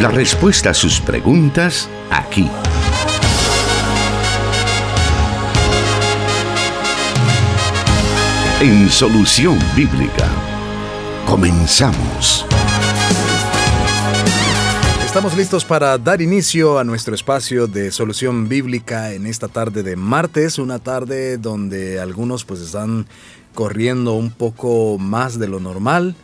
La respuesta a sus preguntas aquí. En Solución Bíblica. Comenzamos. Estamos listos para dar inicio a nuestro espacio de solución bíblica en esta tarde de martes, una tarde donde algunos pues están corriendo un poco más de lo normal,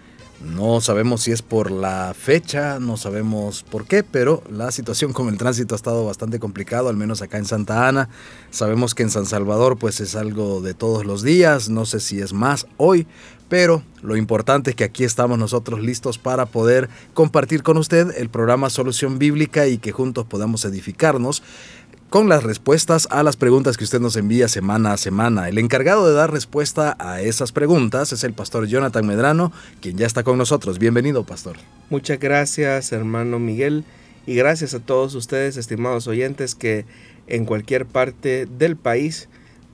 no sabemos si es por la fecha, no sabemos por qué, pero la situación con el tránsito ha estado bastante complicado, al menos acá en Santa Ana. Sabemos que en San Salvador pues es algo de todos los días, no sé si es más hoy, pero lo importante es que aquí estamos nosotros listos para poder compartir con usted el programa Solución Bíblica y que juntos podamos edificarnos con las respuestas a las preguntas que usted nos envía semana a semana. El encargado de dar respuesta a esas preguntas es el pastor Jonathan Medrano, quien ya está con nosotros. Bienvenido, pastor. Muchas gracias, hermano Miguel, y gracias a todos ustedes, estimados oyentes, que en cualquier parte del país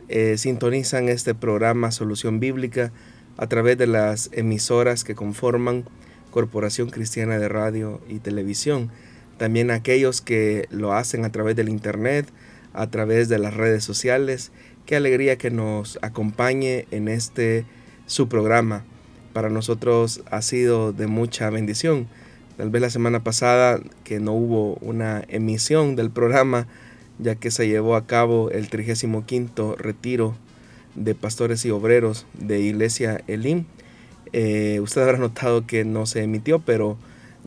eh, sintonizan este programa Solución Bíblica a través de las emisoras que conforman Corporación Cristiana de Radio y Televisión también aquellos que lo hacen a través del Internet, a través de las redes sociales. Qué alegría que nos acompañe en este su programa. Para nosotros ha sido de mucha bendición. Tal vez la semana pasada que no hubo una emisión del programa, ya que se llevó a cabo el 35 retiro de pastores y obreros de Iglesia Elim. Eh, usted habrá notado que no se emitió, pero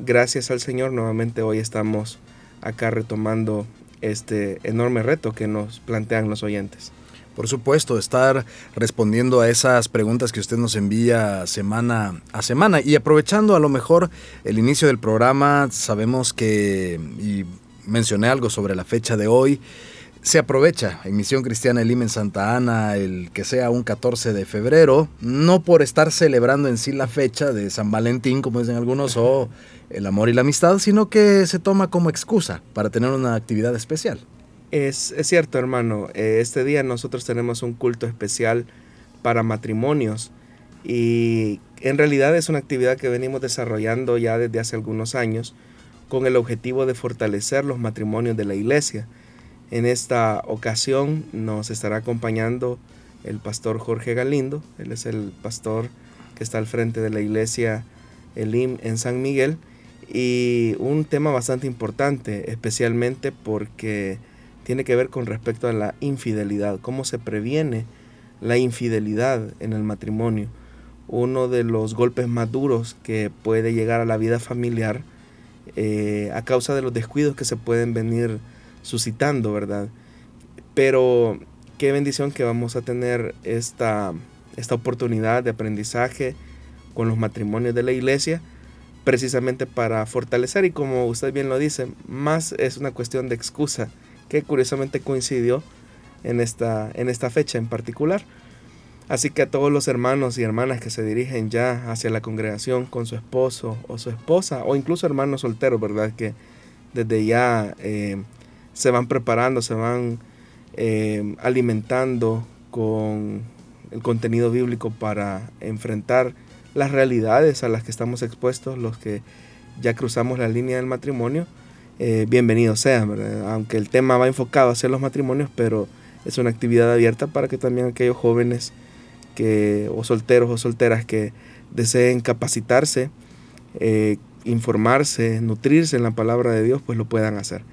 gracias al Señor nuevamente hoy estamos acá retomando este enorme reto que nos plantean los oyentes. Por supuesto, estar respondiendo a esas preguntas que usted nos envía semana a semana y aprovechando a lo mejor el inicio del programa, sabemos que, y mencioné algo sobre la fecha de hoy, se aprovecha en Misión Cristiana Elim en Santa Ana el que sea un 14 de febrero, no por estar celebrando en sí la fecha de San Valentín, como dicen algunos, o el amor y la amistad, sino que se toma como excusa para tener una actividad especial. Es, cierto, hermano. Eh, este día nosotros tenemos un culto especial para matrimonios y en realidad es una actividad que venimos desarrollando ya desde hace algunos años con el objetivo de fortalecer los matrimonios de la iglesia. En esta ocasión nos estará acompañando el pastor Jorge Galindo, él es el pastor que está al frente de la iglesia Elim en San Miguel y un tema bastante importante, especialmente porque tiene que ver con respecto a la infidelidad, cómo se previene la infidelidad en el matrimonio. Uno de los golpes más duros que puede llegar a la vida familiar eh, a causa de los descuidos que se pueden venir suscitando, ¿verdad? Pero qué bendición que vamos a tener esta, esta oportunidad de aprendizaje con los matrimonios de la iglesia precisamente para fortalecer y como usted bien lo dice, más es una cuestión de excusa que curiosamente coincidió en esta, en esta fecha en particular. Así que a todos los hermanos y hermanas que se dirigen ya hacia la congregación con su esposo o su esposa, o incluso hermanos solteros, ¿verdad? Que desde ya eh, se van preparando, se van eh, alimentando con el contenido bíblico para enfrentar las realidades a las que estamos expuestos los que ya cruzamos la línea del matrimonio, eh, bienvenidos sean, aunque el tema va enfocado hacia los matrimonios, pero es una actividad abierta para que también aquellos jóvenes que, o solteros o solteras que deseen capacitarse, eh, informarse, nutrirse en la palabra de Dios, pues lo puedan hacer.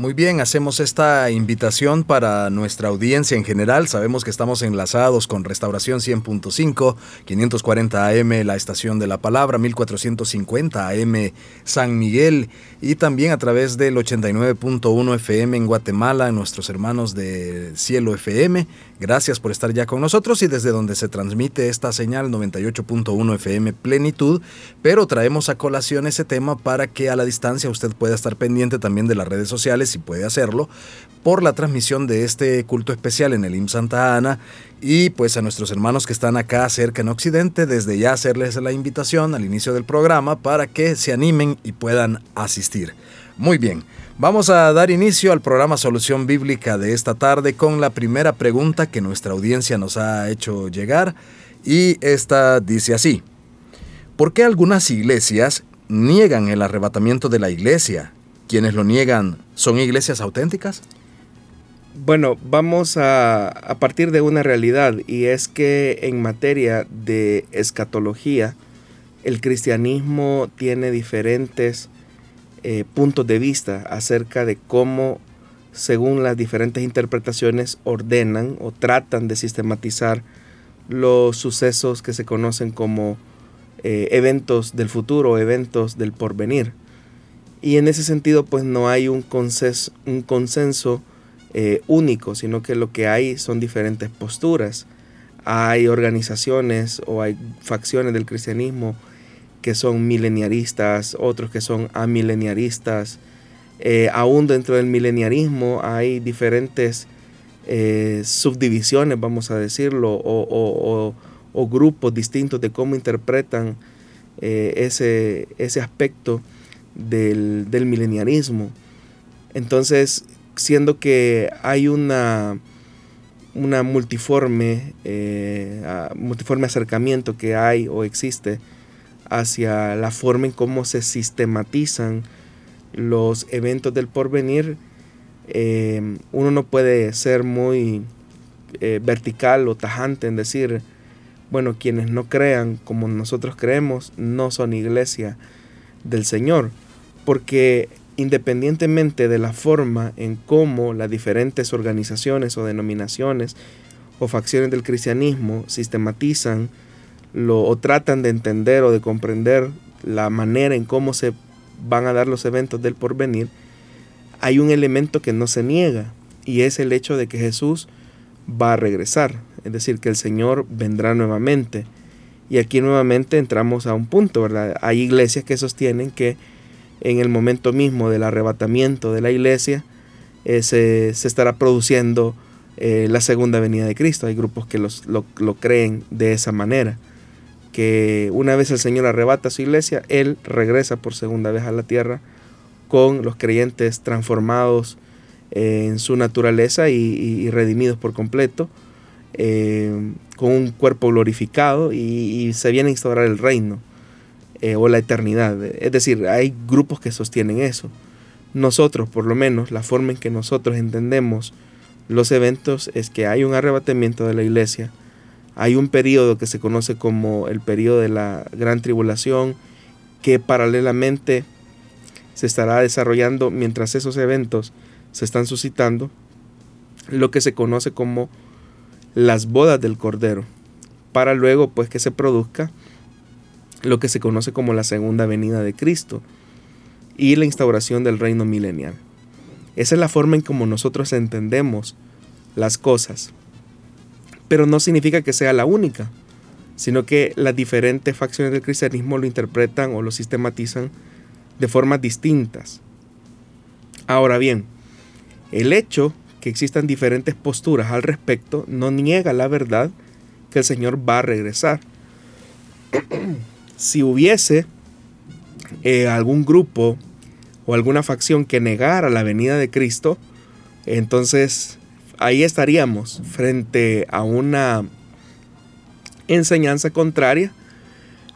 Muy bien, hacemos esta invitación para nuestra audiencia en general. Sabemos que estamos enlazados con Restauración 100.5, 540 AM, la estación de la palabra, 1450 AM San Miguel y también a través del 89.1 FM en Guatemala, nuestros hermanos de Cielo FM. Gracias por estar ya con nosotros y desde donde se transmite esta señal 98.1 FM Plenitud, pero traemos a colación ese tema para que a la distancia usted pueda estar pendiente también de las redes sociales si puede hacerlo, por la transmisión de este culto especial en el IM Santa Ana y pues a nuestros hermanos que están acá cerca en Occidente, desde ya hacerles la invitación al inicio del programa para que se animen y puedan asistir. Muy bien, vamos a dar inicio al programa Solución Bíblica de esta tarde con la primera pregunta que nuestra audiencia nos ha hecho llegar y esta dice así. ¿Por qué algunas iglesias niegan el arrebatamiento de la iglesia. ¿Quienes lo niegan son iglesias auténticas? Bueno, vamos a, partir de una realidad y es que en materia de escatología, el cristianismo tiene diferentes eh, puntos de vista acerca de cómo, según las diferentes interpretaciones, ordenan o tratan de sistematizar los sucesos que se conocen como eh, eventos del futuro, eventos del porvenir. Y en ese sentido, pues no hay un consenso, un consenso eh, único, sino que lo que hay son diferentes posturas. Hay organizaciones o hay facciones del cristianismo que son mileniaristas, otros que son amileniaristas. Eh, aún dentro del mileniarismo hay diferentes eh, subdivisiones, vamos a decirlo, o, grupos distintos de cómo interpretan eh, ese, ese, aspecto del, del, mileniarismo. Entonces, siendo que hay una, una multiforme, multiforme acercamiento que hay o existe hacia la forma en cómo se sistematizan los eventos del porvenir, eh, uno no puede ser muy eh, vertical o tajante en decir, bueno, quienes no crean como nosotros creemos no son iglesia del Señor, porque independientemente de la forma en cómo las diferentes organizaciones o denominaciones o facciones del cristianismo sistematizan lo, o tratan de entender o de comprender la manera en cómo se van a dar los eventos del porvenir, hay un elemento que no se niega y es el hecho de que Jesús va a regresar, es decir, que el Señor vendrá nuevamente. Y aquí nuevamente entramos a un punto, ¿verdad? Hay iglesias que sostienen que en el momento mismo del arrebatamiento de la iglesia eh, se, estará produciendo eh, la segunda venida de Cristo. Hay grupos que lo, lo creen de esa manera que una vez el Señor arrebata su iglesia, Él regresa por segunda vez a la tierra con los creyentes transformados eh, en su naturaleza y, redimidos por completo, eh, con un cuerpo glorificado y, se viene a instaurar el reino eh, o la eternidad. Es decir, hay grupos que sostienen eso. Nosotros, por lo menos, la forma en que nosotros entendemos los eventos es que hay un arrebatamiento de la iglesia, hay un periodo que se conoce como el periodo de la gran tribulación, que paralelamente se estará desarrollando mientras esos eventos se están suscitando, lo que se conoce como las bodas del Cordero, para luego pues que se produzca lo que se conoce como la segunda venida de Cristo y la instauración del reino milenial. Esa es la forma en como nosotros entendemos las cosas pero no significa que sea la única, sino que las diferentes facciones del cristianismo lo interpretan o lo sistematizan de formas distintas. Ahora bien, el hecho que existan diferentes posturas al respecto no niega la verdad que el Señor va a regresar. si hubiese eh, algún grupo o alguna facción que negara la venida de Cristo, entonces ahí estaríamos frente a una enseñanza contraria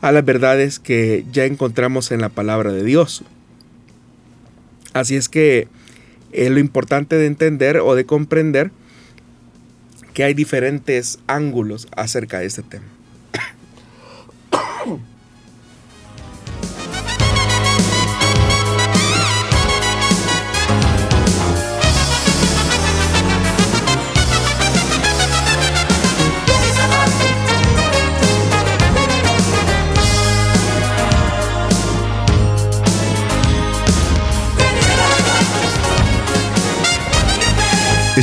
a las verdades que ya encontramos en la palabra de Dios. Así es que es lo importante de entender o de comprender que hay diferentes ángulos acerca de este tema.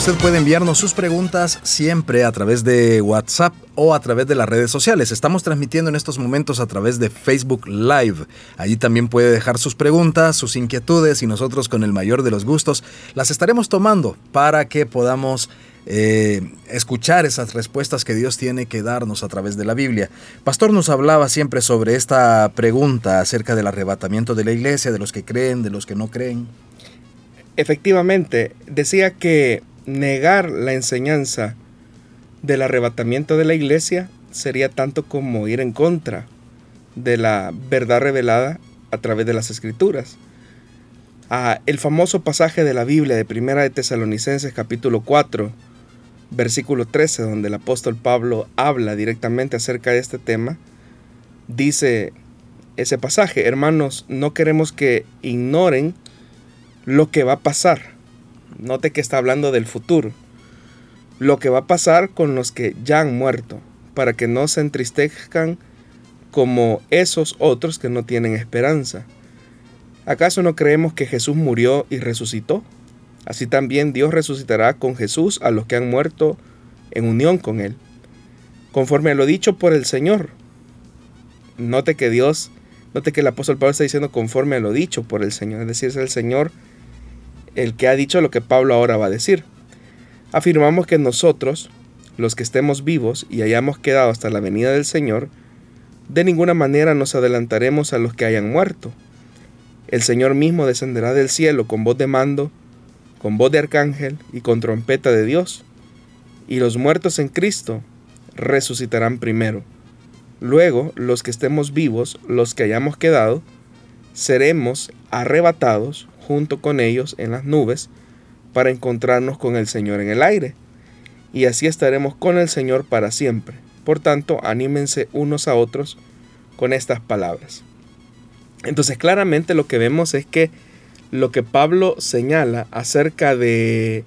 Usted puede enviarnos sus preguntas siempre a través de WhatsApp o a través de las redes sociales. Estamos transmitiendo en estos momentos a través de Facebook Live. Allí también puede dejar sus preguntas, sus inquietudes y nosotros con el mayor de los gustos las estaremos tomando para que podamos eh, escuchar esas respuestas que Dios tiene que darnos a través de la Biblia. Pastor nos hablaba siempre sobre esta pregunta acerca del arrebatamiento de la iglesia, de los que creen, de los que no creen. Efectivamente, decía que negar la enseñanza del arrebatamiento de la iglesia sería tanto como ir en contra de la verdad revelada a través de las escrituras. Ah, el famoso pasaje de la Biblia de Primera de Tesalonicenses capítulo 4, versículo 13, donde el apóstol Pablo habla directamente acerca de este tema, dice ese pasaje, hermanos, no queremos que ignoren lo que va a pasar. Note que está hablando del futuro. Lo que va a pasar con los que ya han muerto, para que no se entristezcan como esos otros que no tienen esperanza. ¿Acaso no creemos que Jesús murió y resucitó? Así también Dios resucitará con Jesús a los que han muerto en unión con Él, conforme a lo dicho por el Señor. Note que Dios, note que el apóstol Pablo está diciendo conforme a lo dicho por el Señor, es decir, es el Señor el que ha dicho lo que Pablo ahora va a decir. Afirmamos que nosotros, los que estemos vivos y hayamos quedado hasta la venida del Señor, de ninguna manera nos adelantaremos a los que hayan muerto. El Señor mismo descenderá del cielo con voz de mando, con voz de arcángel y con trompeta de Dios, y los muertos en Cristo resucitarán primero. Luego, los que estemos vivos, los que hayamos quedado, seremos arrebatados junto con ellos en las nubes para encontrarnos con el Señor en el aire. Y así estaremos con el Señor para siempre. Por tanto, anímense unos a otros con estas palabras. Entonces, claramente lo que vemos es que lo que Pablo señala acerca de,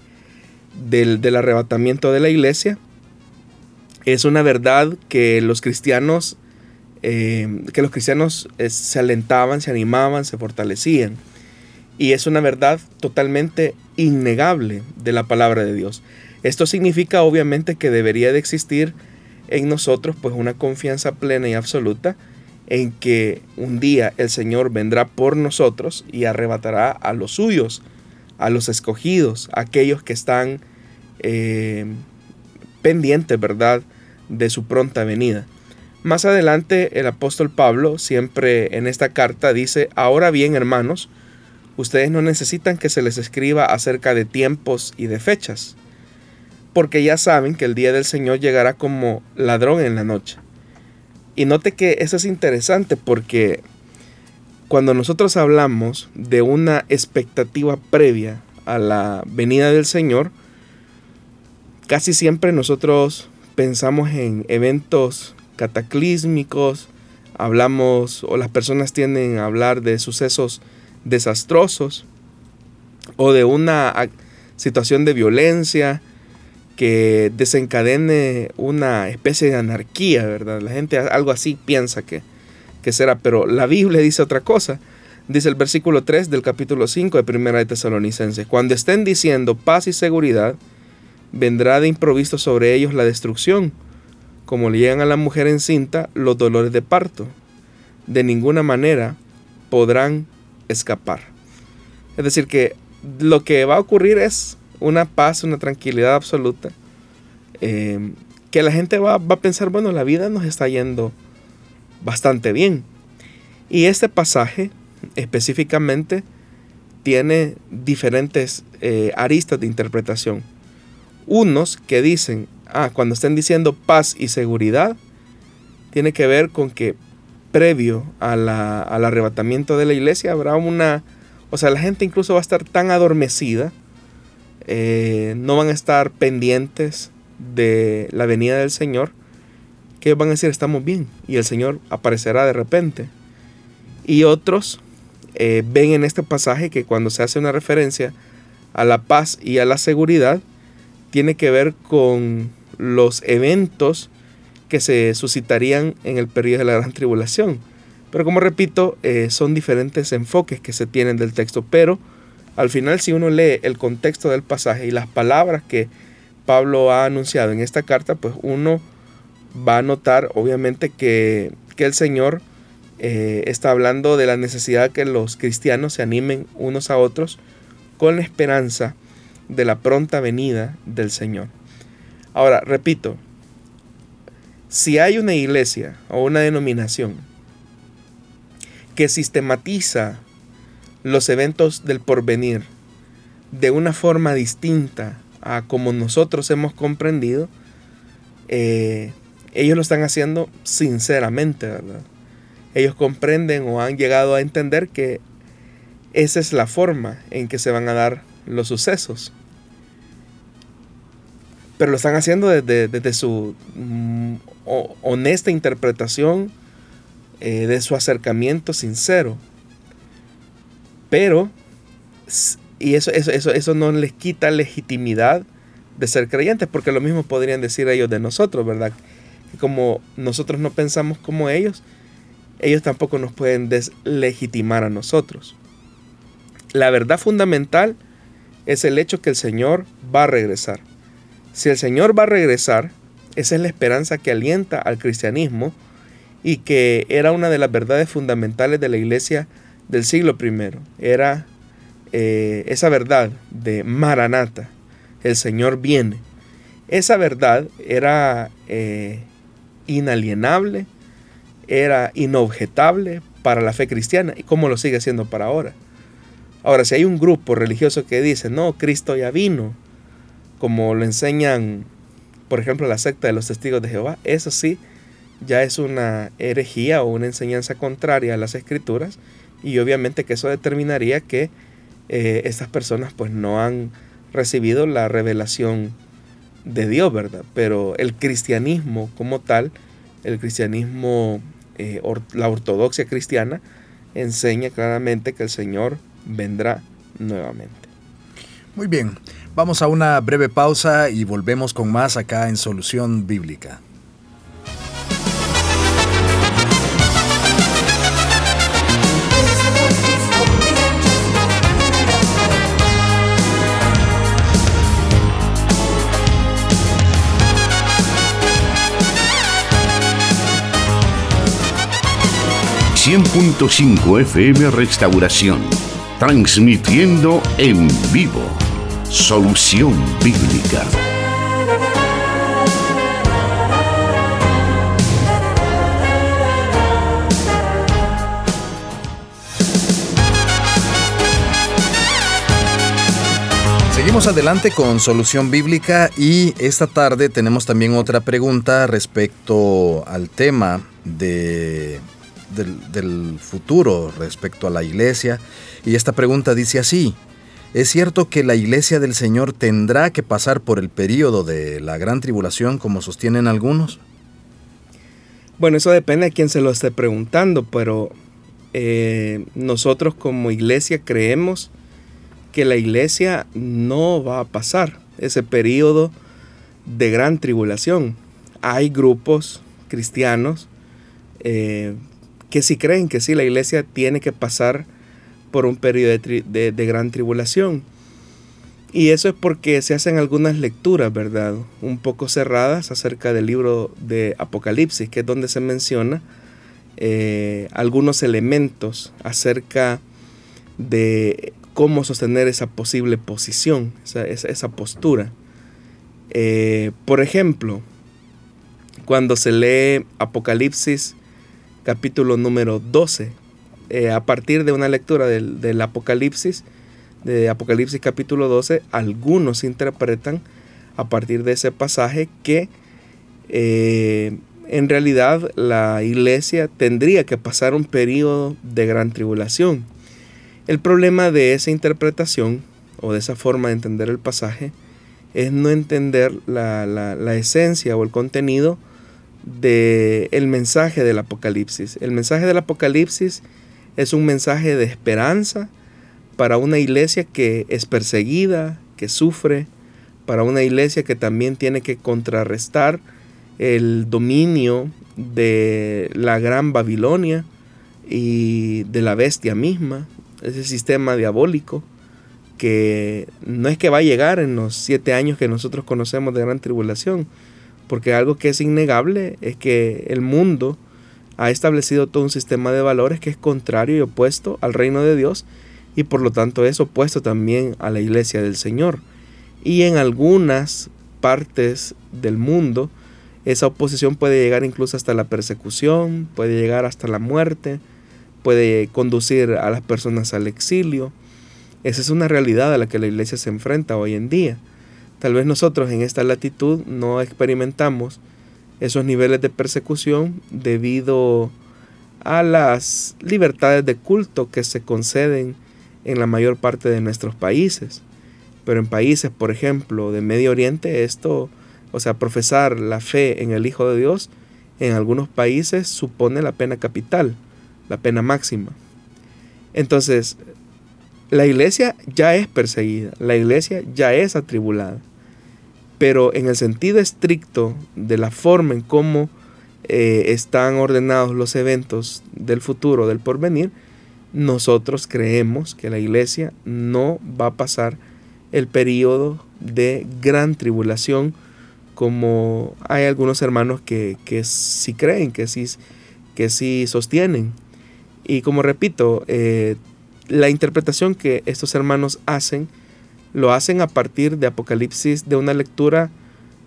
del, arrebatamiento de la iglesia es una verdad que los cristianos, eh, que los cristianos eh, se alentaban, se animaban, se fortalecían. Y es una verdad totalmente innegable de la palabra de Dios. Esto significa obviamente que debería de existir en nosotros pues una confianza plena y absoluta en que un día el Señor vendrá por nosotros y arrebatará a los suyos, a los escogidos, a aquellos que están eh, pendientes, ¿verdad?, de su pronta venida. Más adelante el apóstol Pablo, siempre en esta carta, dice, ahora bien hermanos, Ustedes no necesitan que se les escriba acerca de tiempos y de fechas, porque ya saben que el día del Señor llegará como ladrón en la noche. Y note que eso es interesante porque cuando nosotros hablamos de una expectativa previa a la venida del Señor, casi siempre nosotros pensamos en eventos cataclísmicos, hablamos o las personas tienden a hablar de sucesos desastrosos o de una situación de violencia que desencadene una especie de anarquía, ¿verdad? La gente algo así piensa que, que será, pero la Biblia dice otra cosa. Dice el versículo 3 del capítulo 5 de Primera de Tesalonicenses, cuando estén diciendo paz y seguridad, vendrá de improviso sobre ellos la destrucción, como le llegan a la mujer encinta los dolores de parto. De ninguna manera podrán escapar. Es decir, que lo que va a ocurrir es una paz, una tranquilidad absoluta. Eh, que la gente va, a pensar, bueno, la vida nos está yendo bastante bien. Y este pasaje específicamente tiene diferentes eh, aristas de interpretación. Unos que dicen, ah, cuando estén diciendo paz y seguridad, tiene que ver con que previo al arrebatamiento de la iglesia habrá una, o sea, la gente incluso va a estar tan adormecida, eh, no van a estar pendientes de la venida del Señor, que van a decir estamos bien y el Señor aparecerá de repente. Y otros eh, ven en este pasaje que cuando se hace una referencia a la paz y a la seguridad, tiene que ver con los eventos que se suscitarían en el periodo de la gran tribulación. Pero como repito, eh, son diferentes enfoques que se tienen del texto, pero Al final, si uno lee el contexto del pasaje y las palabras que Pablo ha anunciado en esta carta, pues uno va a notar obviamente que, el Señor eh, está hablando de la necesidad que los cristianos se animen unos a otros con la esperanza de la pronta venida del Señor. Ahora, repito, si hay una iglesia o una denominación que sistematiza los eventos del porvenir de una forma distinta a como nosotros hemos comprendido, eh, ellos lo están haciendo sinceramente, ¿verdad? Ellos comprenden o han llegado a entender que esa es la forma en que se van a dar los sucesos. Pero lo están haciendo desde, su mm, honesta interpretación, eh, de su acercamiento sincero. Pero, y eso, eso, eso, eso no les quita legitimidad de ser creyentes, porque lo mismo podrían decir ellos de nosotros, ¿verdad? Como nosotros no pensamos como ellos, ellos tampoco nos pueden deslegitimar a nosotros. La verdad fundamental es el hecho que el Señor va a regresar. Si el Señor va a regresar, esa es la esperanza que alienta al cristianismo y que era una de las verdades fundamentales de la iglesia del siglo I. Era eh, esa verdad de Maranata, el Señor viene. Esa verdad era eh, inalienable, era inobjetable para la fe cristiana y como lo sigue siendo para ahora. Ahora, si hay un grupo religioso que dice, no, Cristo ya vino, como lo enseñan, por ejemplo, la secta de los testigos de Jehová, eso sí, ya es una herejía o una enseñanza contraria a las escrituras y obviamente que eso determinaría que eh, estas personas pues no han recibido la revelación de Dios, ¿verdad? Pero el cristianismo como tal, el cristianismo, eh, la ortodoxia cristiana, enseña claramente que el Señor vendrá nuevamente. Muy bien, vamos a una breve pausa y volvemos con más acá en Solución Bíblica. 100.5 FM Restauración. Transmitiendo en vivo. Solución Bíblica. Seguimos adelante con Solución Bíblica y esta tarde tenemos también otra pregunta respecto al tema de del, futuro respecto a la iglesia. Y esta pregunta dice así, ¿es cierto que la iglesia del Señor tendrá que pasar por el periodo de la gran tribulación como sostienen algunos? Bueno, eso depende de quién se lo esté preguntando, pero eh, nosotros como iglesia creemos que la iglesia no va a pasar ese periodo de gran tribulación. Hay grupos cristianos eh, que si creen que sí, la iglesia tiene que pasar por un periodo de, gran tribulación. Y eso es porque se hacen algunas lecturas, ¿verdad? Un poco cerradas acerca del libro de Apocalipsis, que es donde se menciona eh, algunos elementos acerca de cómo sostener esa posible posición, esa, postura. Eh, por ejemplo, cuando se lee Apocalipsis capítulo número 12. Eh, a partir de una lectura del, Apocalipsis, de Apocalipsis capítulo 12, algunos interpretan a partir de ese pasaje que eh, en realidad la iglesia tendría que pasar un periodo de gran tribulación. El problema de esa interpretación o de esa forma de entender el pasaje es no entender la, esencia o el contenido del el mensaje del Apocalipsis. El mensaje del Apocalipsis es un mensaje de esperanza para una iglesia que es perseguida, que sufre, para una iglesia que también tiene que contrarrestar el dominio de la gran Babilonia y de la bestia misma, ese sistema diabólico que no es que va a llegar en los siete años que nosotros conocemos de gran tribulación, porque algo que es innegable es que el mundo ha establecido todo un sistema de valores que es contrario y opuesto al reino de Dios y por lo tanto es opuesto también a la iglesia del Señor. Y en algunas partes del mundo esa oposición puede llegar incluso hasta la persecución, puede llegar hasta la muerte, puede conducir a las personas al exilio. Esa es una realidad a la que la iglesia se enfrenta hoy en día. Tal vez nosotros en esta latitud no experimentamos esos niveles de persecución debido a las libertades de culto que se conceden en la mayor parte de nuestros países. Pero en países, por ejemplo, de Medio Oriente, esto, o sea, profesar la fe en el Hijo de Dios, en algunos países supone la pena capital, la pena máxima. Entonces, la iglesia ya es perseguida, la iglesia ya es atribulada, pero en el sentido estricto de la forma en cómo eh, están ordenados los eventos del futuro, del porvenir, nosotros creemos que la iglesia no va a pasar el periodo de gran tribulación como hay algunos hermanos que, que sí creen, que sí, que sí sostienen. Y como repito, eh, la interpretación que estos hermanos hacen, lo hacen a partir de Apocalipsis, de una lectura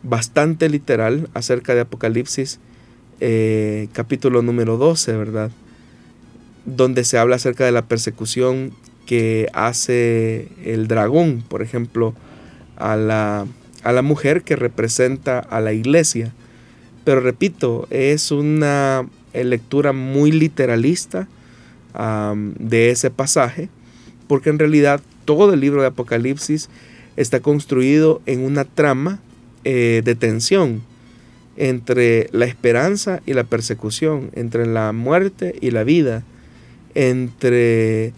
bastante literal acerca de Apocalipsis eh, capítulo número 12, ¿verdad? Donde se habla acerca de la persecución que hace el dragón, por ejemplo, a la, a la mujer que representa a la iglesia. Pero repito, es una lectura muy literalista de ese pasaje, porque en realidad todo el libro de Apocalipsis está construido en una trama eh, de tensión entre la esperanza y la persecución, entre la muerte y la vida, entre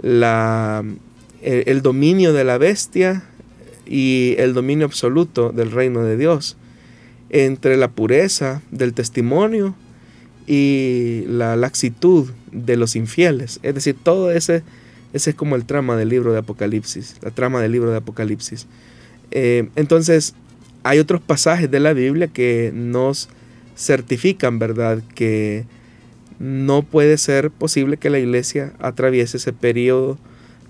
la, el, dominio de la bestia y el dominio absoluto del reino de Dios, entre la pureza del testimonio y la laxitud de los infieles. Es decir, todo ese, ese es como el trama del libro de Apocalipsis, la trama del libro de Apocalipsis. Eh, entonces, hay otros pasajes de la Biblia que nos certifican, ¿verdad?, que no puede ser posible que la iglesia atraviese ese periodo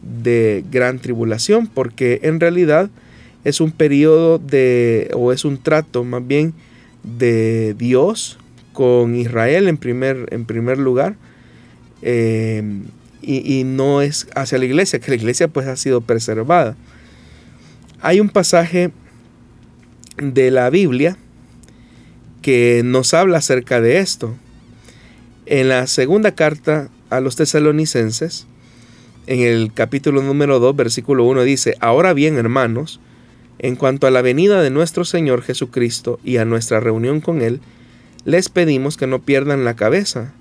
de gran tribulación, porque en realidad es un periodo de, o es un trato más bien de Dios con Israel en primer, en primer lugar, eh, y, no es hacia la iglesia, que la iglesia pues ha sido preservada. Hay un pasaje de la Biblia que nos habla acerca de esto. En la segunda carta a los tesalonicenses, en el capítulo número 2, versículo 1 dice, Ahora bien, hermanos, en cuanto a la venida de nuestro Señor Jesucristo y a nuestra reunión con Él, les pedimos que no pierdan la cabeza,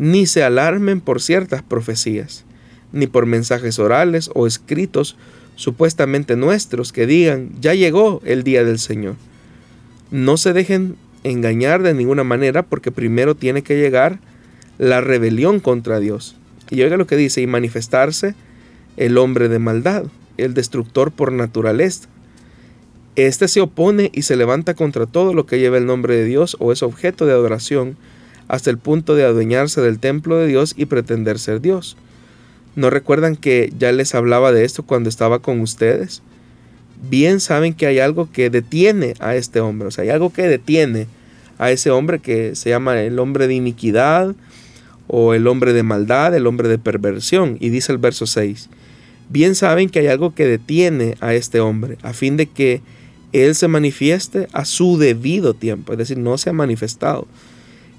ni se alarmen por ciertas profecías, ni por mensajes orales o escritos supuestamente nuestros que digan, ya llegó el día del Señor. No se dejen engañar de ninguna manera porque primero tiene que llegar la rebelión contra Dios. Y oiga lo que dice, y manifestarse el hombre de maldad, el destructor por naturaleza. Este se opone y se levanta contra todo lo que lleva el nombre de Dios o es objeto de adoración, hasta el punto de adueñarse del templo de Dios y pretender ser Dios. ¿No recuerdan que ya les hablaba de esto cuando estaba con ustedes? Bien saben que hay algo que detiene a este hombre, o sea, hay algo que detiene a ese hombre que se llama el hombre de iniquidad o el hombre de maldad, el hombre de perversión. Y dice el verso 6, bien saben que hay algo que detiene a este hombre a fin de que él se manifieste a su debido tiempo, es decir, no se ha manifestado.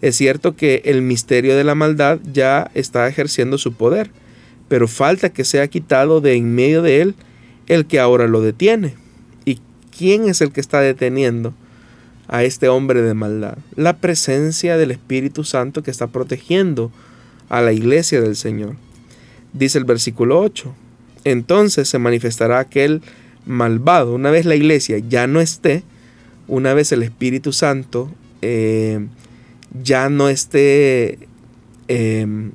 Es cierto que el misterio de la maldad ya está ejerciendo su poder, pero falta que sea quitado de en medio de él el que ahora lo detiene. ¿Y quién es el que está deteniendo a este hombre de maldad? La presencia del Espíritu Santo que está protegiendo a la iglesia del Señor. Dice el versículo 8, entonces se manifestará aquel malvado, una vez la iglesia ya no esté, una vez el Espíritu Santo eh, ya no esté eh,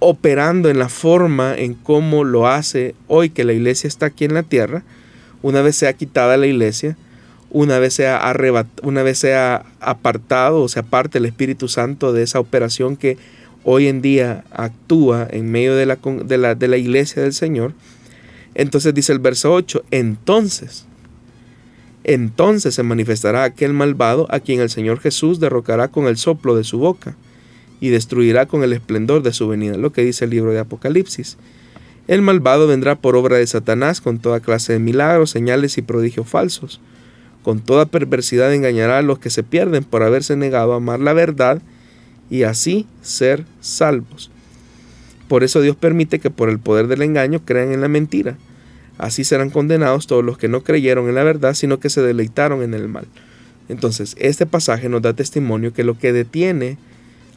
operando en la forma en cómo lo hace hoy que la iglesia está aquí en la tierra, una vez sea quitada la iglesia, una vez sea, una vez sea apartado o se aparte el Espíritu Santo de esa operación que hoy en día actúa en medio de la, de la, de la iglesia del Señor, entonces dice el verso 8, entonces, entonces se manifestará aquel malvado a quien el Señor Jesús derrocará con el soplo de su boca y destruirá con el esplendor de su venida, lo que dice el libro de Apocalipsis. El malvado vendrá por obra de Satanás con toda clase de milagros, señales y prodigios falsos. Con toda perversidad engañará a los que se pierden por haberse negado a amar la verdad y así ser salvos. Por eso Dios permite que por el poder del engaño crean en la mentira. Así serán condenados todos los que no creyeron en la verdad, sino que se deleitaron en el mal. Entonces, este pasaje nos da testimonio que lo que detiene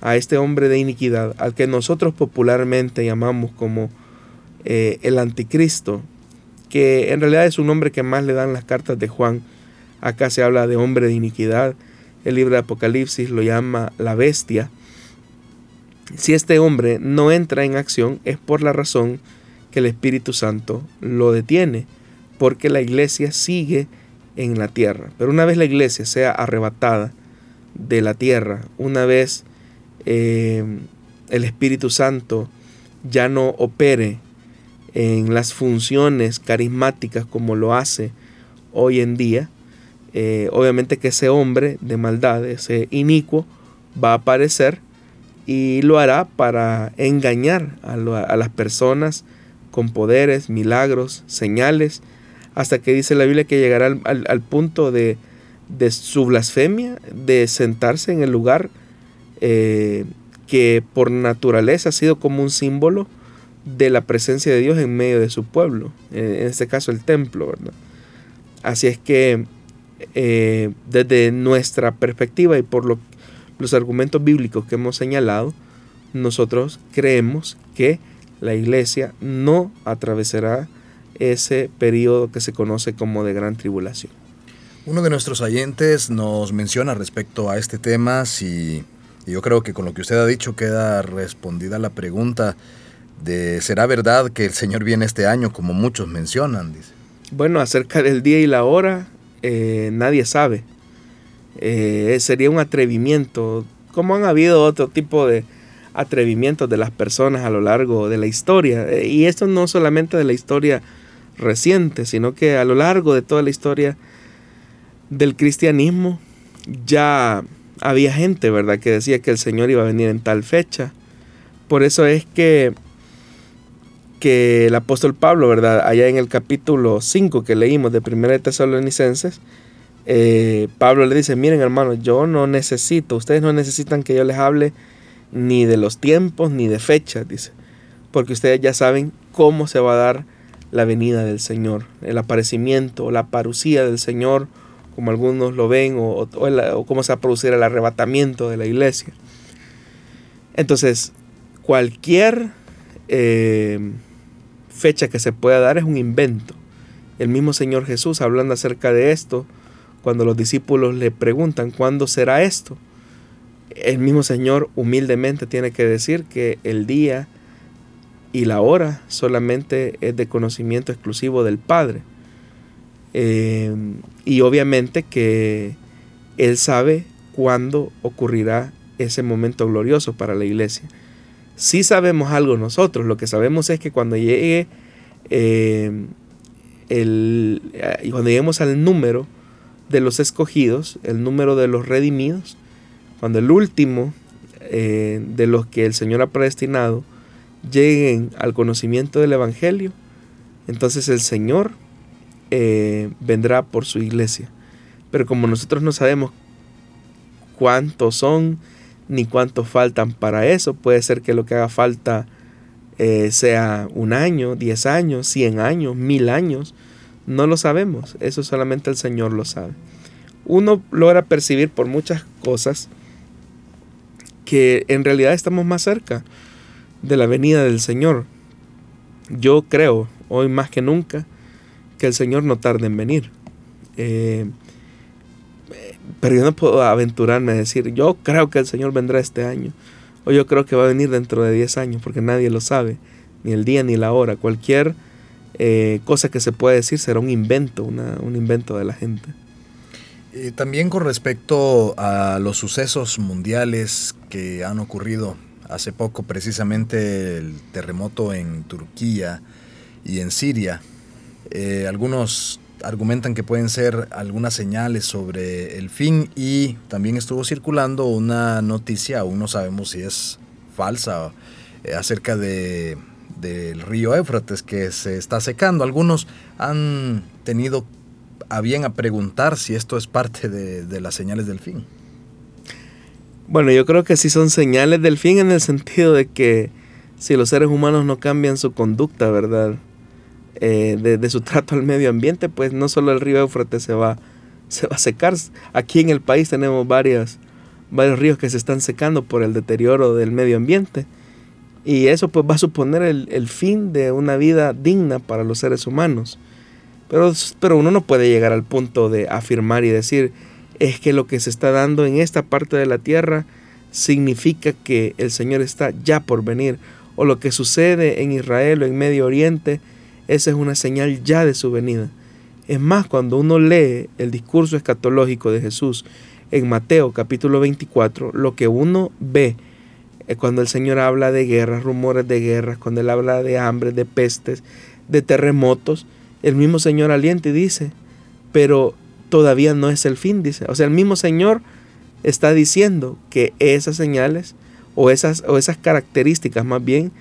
a este hombre de iniquidad, al que nosotros popularmente llamamos como eh, el anticristo, que en realidad es un nombre que más le dan las cartas de Juan, acá se habla de hombre de iniquidad, el libro de Apocalipsis lo llama la bestia, si este hombre no entra en acción es por la razón que el Espíritu Santo lo detiene, porque la iglesia sigue en la tierra. Pero una vez la iglesia sea arrebatada de la tierra, una vez eh, el Espíritu Santo ya no opere en las funciones carismáticas como lo hace hoy en día, eh, obviamente que ese hombre de maldad, ese inicuo, va a aparecer y lo hará para engañar a, las personas con poderes, milagros, señales, hasta que dice la Biblia que llegará al, punto de, su blasfemia, de sentarse en el lugar eh, que por naturaleza ha sido como un símbolo de la presencia de Dios en medio de su pueblo, en este caso el templo, ¿verdad? Así es que eh, desde nuestra perspectiva y por lo, los argumentos bíblicos que hemos señalado, nosotros creemos que la iglesia no atravesará ese periodo que se conoce como de gran tribulación. Uno de nuestros oyentes nos menciona respecto a este tema si yo creo que con lo que usted ha dicho queda respondida la pregunta de ¿será verdad que el Señor viene este año como muchos mencionan? Dice. Bueno, acerca del día y la hora, eh, nadie sabe. Eh, sería un atrevimiento, como han habido otro tipo de atrevimientos de las personas a lo largo de la historia. Eh, y esto no solamente de la historia reciente, sino que a lo largo de toda la historia del cristianismo ya había gente, ¿verdad?, que decía que el Señor iba a venir en tal fecha. Por eso es que, que el apóstol Pablo, ¿verdad?, allá en el capítulo 5 que leímos de 1 de Tesalonicenses, eh, Pablo le dice, miren hermanos, yo no necesito, ustedes no necesitan que yo les hable ni de los tiempos ni de fechas, dice, porque ustedes ya saben cómo se va a dar la venida del Señor, el aparecimiento, la parucía del Señor, como algunos lo ven, o, cómo se va a producir el arrebatamiento de la iglesia. Entonces, cualquier eh, fecha que se pueda dar es un invento. El mismo Señor Jesús, hablando acerca de esto, cuando los discípulos le preguntan, ¿cuándo será esto? El mismo Señor humildemente tiene que decir que el día y la hora solamente es de conocimiento exclusivo del Padre. Eh, y obviamente que Él sabe cuándo ocurrirá ese momento glorioso para la iglesia. Si sabemos algo nosotros, lo que sabemos es que cuando llegue eh, eh, cuando lleguemos al número de los escogidos, el número de los redimidos, cuando el último eh, de los que el Señor ha predestinado lleguen al conocimiento del Evangelio, entonces el Señor eh, vendrá por su iglesia. Pero como nosotros no sabemos cuántos son ni cuántos faltan para eso, puede ser que lo que haga falta eh, sea un año, diez años, cien años, mil años, no lo sabemos, eso solamente el Señor lo sabe. Uno logra percibir por muchas cosas que en realidad estamos más cerca de la venida del Señor. Yo creo, hoy más que nunca, que el Señor no tarde en venir. Eh, pero yo no puedo aventurarme a decir, yo creo que el Señor vendrá este año. o yo creo que va a venir dentro de 10 años, porque nadie lo sabe, ni el día ni la hora. Cualquier eh, cosa que se pueda decir será un invento, un invento de la gente. Eh, también con respecto a los sucesos mundiales que han ocurrido hace poco, precisamente el terremoto en Turquía y en Siria, eh, algunos argumentan que pueden ser algunas señales sobre el fin y también estuvo circulando una noticia, aún no sabemos si es falsa, eh, acerca de, del río Éufrates que se está secando. Algunos han tenido a bien a preguntar si esto es parte de, de las señales del fin. Bueno, yo creo que sí son señales del fin en el sentido de que si los seres humanos no cambian su conducta, ¿verdad? Eh, de, su trato al medio ambiente, pues no solo el río Éufrates se va, se va a secar. Aquí en el país tenemos varios ríos que se están secando por el deterioro del medio ambiente. Y eso pues va a suponer el, fin de una vida digna para los seres humanos. Pero, pero uno no puede llegar al punto de afirmar y decir, es que lo que se está dando en esta parte de la tierra significa que el Señor está ya por venir. O lo que sucede en Israel o en Medio Oriente esa es una señal ya de su venida. Es más, cuando uno lee el discurso escatológico de Jesús en Mateo capítulo 24, lo que uno ve es cuando el Señor habla de guerras, rumores de guerras, cuando Él habla de hambre, de pestes, de terremotos, el mismo Señor alienta y dice, pero todavía no es el fin, dice. O sea, el mismo Señor está diciendo que esas señales o esas, o esas características más bien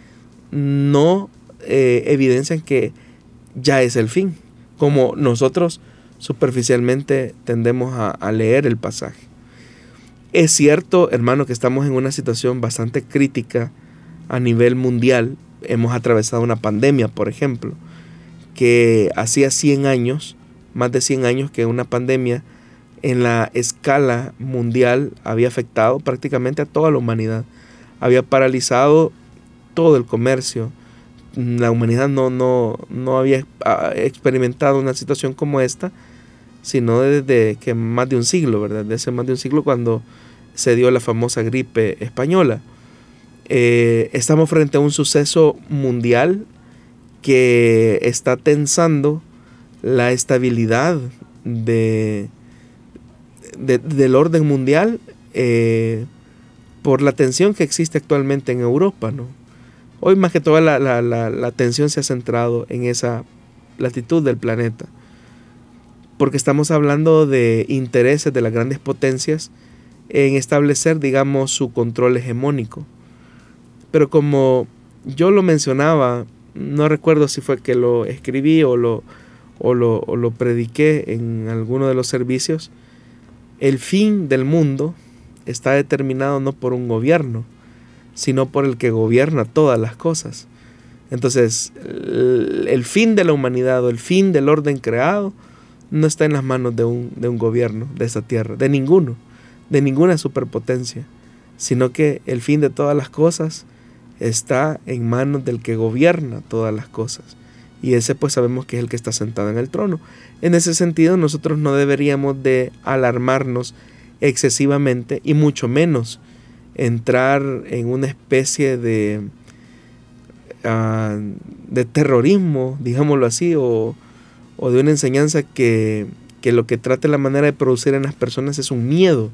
no eh, evidencian que ya es el fin, como nosotros superficialmente tendemos a, leer el pasaje. Es cierto, hermano, que estamos en una situación bastante crítica a nivel mundial. Hemos atravesado una pandemia, por ejemplo, que hacía 100 años, más de 100 años que una pandemia en la escala mundial había afectado prácticamente a toda la humanidad. Había paralizado todo el comercio, la humanidad no, no, no había ah, experimentado una situación como esta, sino desde que más de un siglo, ¿verdad? Desde hace más de un siglo cuando se dio la famosa gripe española. Eh, estamos frente a un suceso mundial que está tensando la estabilidad de, del orden mundial eh, por la tensión que existe actualmente en Europa, ¿no? Hoy más que toda la, atención se ha centrado en esa latitud del planeta, porque estamos hablando de intereses de las grandes potencias en establecer, digamos, su control hegemónico. Pero como yo lo mencionaba, no recuerdo si fue que lo escribí o lo, o lo, o lo prediqué en alguno de los servicios, el fin del mundo está determinado no por un gobierno, sino por el que gobierna todas las cosas. Entonces, el, fin de la humanidad o el fin del orden creado no está en las manos de un, de un gobierno de esta tierra, de ninguno, de ninguna superpotencia, sino que el fin de todas las cosas está en manos del que gobierna todas las cosas. Y ese pues sabemos que es el que está sentado en el trono. En ese sentido nosotros no deberíamos de alarmarnos excesivamente y mucho menos entrar en una especie de, ah, de terrorismo, digámoslo así, o, de una enseñanza que, lo que trate la manera de producir en las personas es un miedo.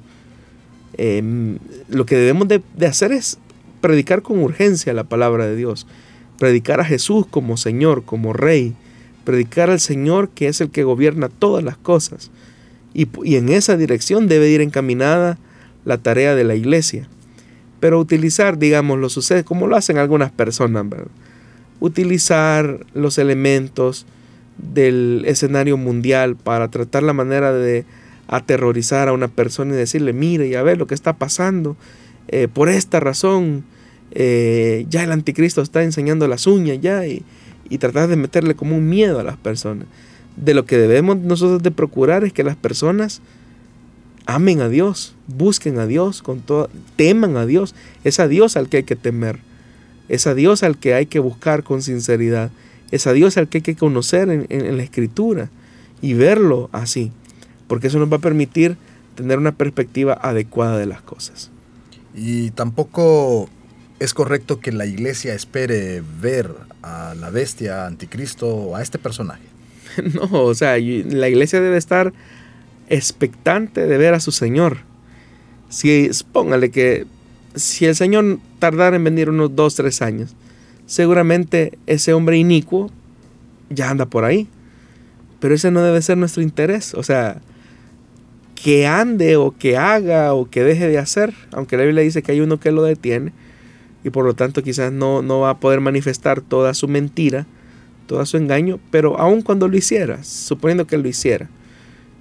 Em, lo que debemos de, de hacer es predicar con urgencia la palabra de Dios, predicar a Jesús como Señor, como Rey, predicar al Señor que es el que gobierna todas las cosas. Y, en esa dirección debe ir encaminada la tarea de la iglesia pero utilizar, digamos, los sucesos, como lo hacen algunas personas, utilizar los elementos del escenario mundial para tratar la manera de aterrorizar a una persona y decirle, mire, ya ve lo que está pasando, eh, por esta razón, eh, ya el anticristo está enseñando las uñas ya y, y tratar de meterle como un miedo a las personas. De lo que debemos nosotros de procurar es que las personas amen a Dios, busquen a Dios, con todo, teman a Dios. Es a Dios al que hay que temer. Es a Dios al que hay que buscar con sinceridad. Es a Dios al que hay que conocer en, la escritura y verlo así. Porque eso nos va a permitir tener una perspectiva adecuada de las cosas. Y tampoco ¿Es correcto que la iglesia espere ver a la bestia anticristo o a este personaje? No, o sea, la iglesia debe estar expectante de ver a su Señor. Si, póngale que si el Señor tardara en venir unos dos, tres años, seguramente ese hombre inicuo ya anda por ahí. Pero ese no debe ser nuestro interés. O sea, que ande o que haga o que deje de hacer, aunque la Biblia dice que hay uno que lo detiene y por lo tanto quizás no, no va a poder manifestar toda su mentira, todo su engaño, pero aun cuando lo hiciera, suponiendo que lo hiciera,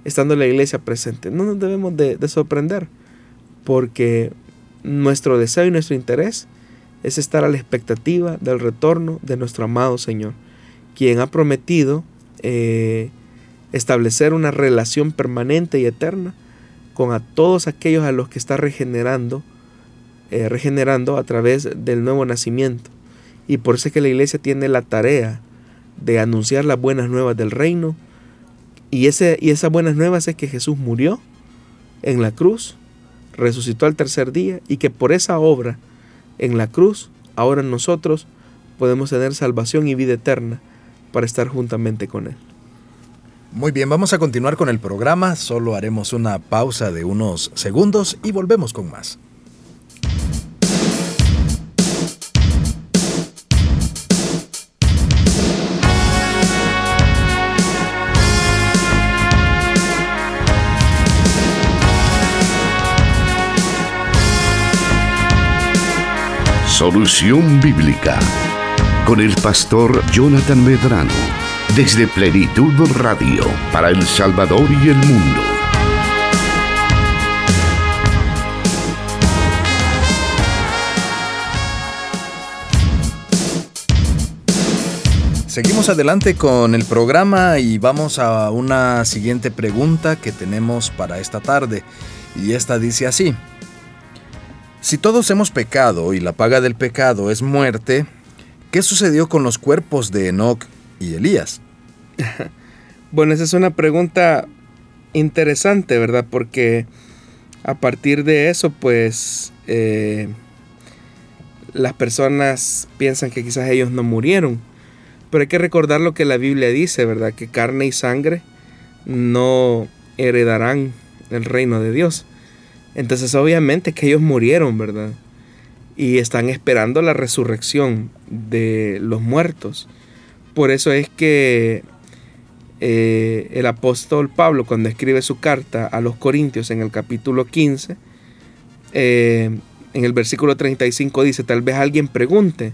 estando la iglesia presente, no nos debemos de, de sorprender, porque nuestro deseo y nuestro interés es estar a la expectativa del retorno de nuestro amado Señor, quien ha prometido eh, establecer una relación permanente y eterna con a todos aquellos a los que está regenerando, eh, regenerando a través del nuevo nacimiento. Y por eso es que la iglesia tiene la tarea de anunciar las buenas nuevas del reino. Y, ese, y esas buenas nuevas es que Jesús murió en la cruz, resucitó al tercer día y que por esa obra en la cruz, ahora nosotros podemos tener salvación y vida eterna para estar juntamente con Él. Muy bien, vamos a continuar con el programa, solo haremos una pausa de unos segundos y volvemos con más. Solución Bíblica con el pastor Jonathan Medrano desde Plenitud Radio para El Salvador y el mundo. Seguimos adelante con el programa y vamos a una siguiente pregunta que tenemos para esta tarde. Y esta dice así. Si todos hemos pecado y la paga del pecado es muerte, ¿qué sucedió con los cuerpos de Enoch y Elías? bueno, esa es una pregunta interesante, ¿verdad? Porque a partir de eso, pues, eh, las personas piensan que quizás ellos no murieron. Pero hay que recordar lo que la Biblia dice, ¿verdad? Que carne y sangre no heredarán el reino de Dios. Entonces obviamente que ellos murieron, ¿verdad? Y están esperando la resurrección de los muertos. Por eso es que eh, el apóstol Pablo, cuando escribe su carta a los Corintios en el capítulo 15, eh, en el versículo 35 dice, tal vez alguien pregunte,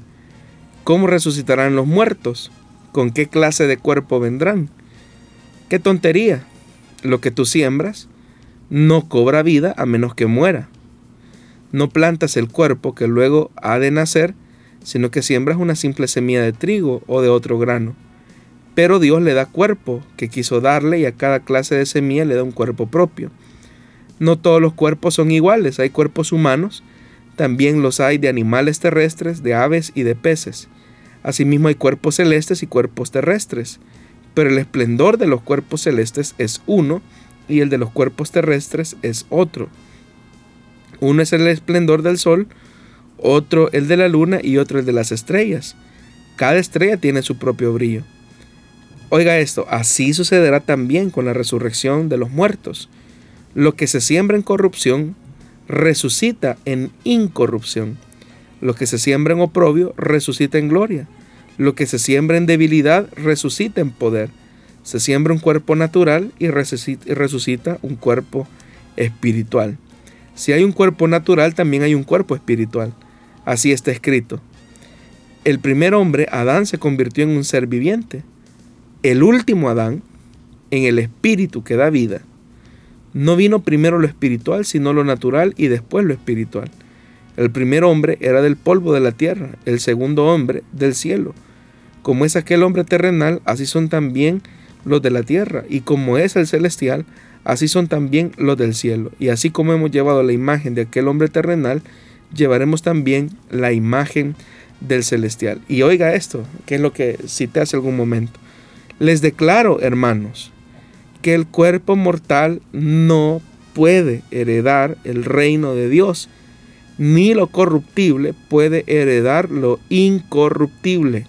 ¿cómo resucitarán los muertos? ¿Con qué clase de cuerpo vendrán? ¡Qué tontería! Lo que tú siembras, no cobra vida a menos que muera. No plantas el cuerpo que luego ha de nacer, sino que siembras una simple semilla de trigo o de otro grano. Pero Dios le da cuerpo que quiso darle y a cada clase de semilla le da un cuerpo propio. No todos los cuerpos son iguales, hay cuerpos humanos, también los hay de animales terrestres, de aves y de peces. Asimismo hay cuerpos celestes y cuerpos terrestres, pero el esplendor de los cuerpos celestes es uno, y el de los cuerpos terrestres es otro. Uno es el esplendor del sol, otro el de la luna y otro el de las estrellas. Cada estrella tiene su propio brillo. Oiga esto, así sucederá también con la resurrección de los muertos. Lo que se siembra en corrupción resucita en incorrupción. Lo que se siembra en oprobio resucita en gloria. Lo que se siembra en debilidad resucita en poder se siembra un cuerpo natural y resucita un cuerpo espiritual. Si hay un cuerpo natural, también hay un cuerpo espiritual. Así está escrito. El primer hombre, Adán, se convirtió en un ser viviente. El último Adán, en el espíritu que da vida. No vino primero lo espiritual, sino lo natural y después lo espiritual. El primer hombre era del polvo de la tierra, el segundo hombre del cielo. Como es aquel hombre terrenal, así son también los de la tierra, y como es el celestial, así son también los del cielo. Y así como hemos llevado la imagen de aquel hombre terrenal, llevaremos también la imagen del celestial. Y oiga esto, que es lo que cité hace algún momento. Les declaro, hermanos, que el cuerpo mortal no puede heredar el reino de Dios, ni lo corruptible puede heredar lo incorruptible.